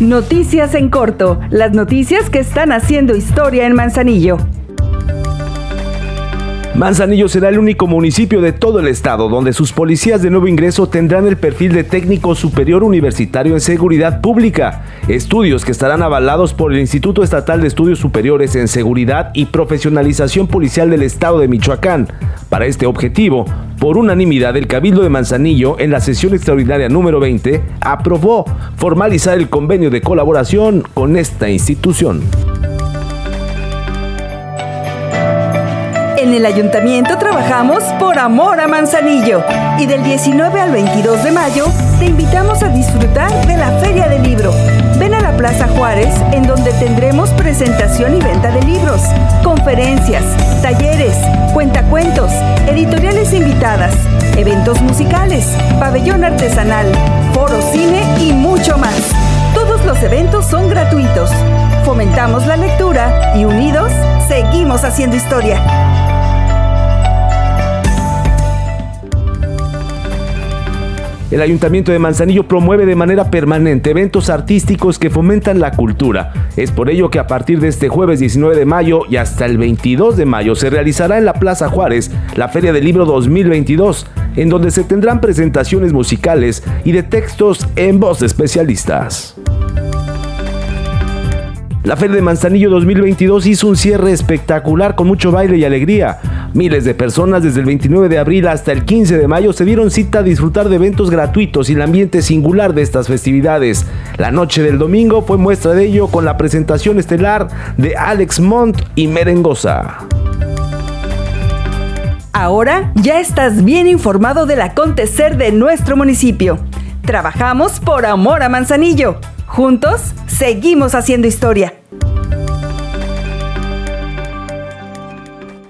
Noticias en corto, las noticias que están haciendo historia en Manzanillo. Manzanillo será el único municipio de todo el estado donde sus policías de nuevo ingreso tendrán el perfil de técnico superior universitario en seguridad pública, estudios que estarán avalados por el Instituto Estatal de Estudios Superiores en Seguridad y Profesionalización Policial del Estado de Michoacán. Para este objetivo, por unanimidad, el Cabildo de Manzanillo, en la sesión extraordinaria número 20, aprobó formalizar el convenio de colaboración con esta institución. En el ayuntamiento trabajamos por amor a Manzanillo y del 19 al 22 de mayo te invitamos a disfrutar de la Feria del Libro. Ven a la Plaza Juárez en donde tendremos presentación y venta de libros, conferencias, talleres, cuentacuentos, editoriales invitadas, eventos musicales, pabellón artesanal, foro cine y mucho más. Todos los eventos son gratuitos. Fomentamos la lectura y unidos seguimos haciendo historia. El Ayuntamiento de Manzanillo promueve de manera permanente eventos artísticos que fomentan la cultura. Es por ello que a partir de este jueves 19 de mayo y hasta el 22 de mayo se realizará en la Plaza Juárez la Feria del Libro 2022, en donde se tendrán presentaciones musicales y de textos en voz de especialistas. La Feria de Manzanillo 2022 hizo un cierre espectacular con mucho baile y alegría. Miles de personas desde el 29 de abril hasta el 15 de mayo se dieron cita a disfrutar de eventos gratuitos y el ambiente singular de estas festividades. La noche del domingo fue muestra de ello con la presentación estelar de Alex Montt y Merengosa. Ahora ya estás bien informado del acontecer de nuestro municipio. Trabajamos por amor a Manzanillo. Juntos, seguimos haciendo historia.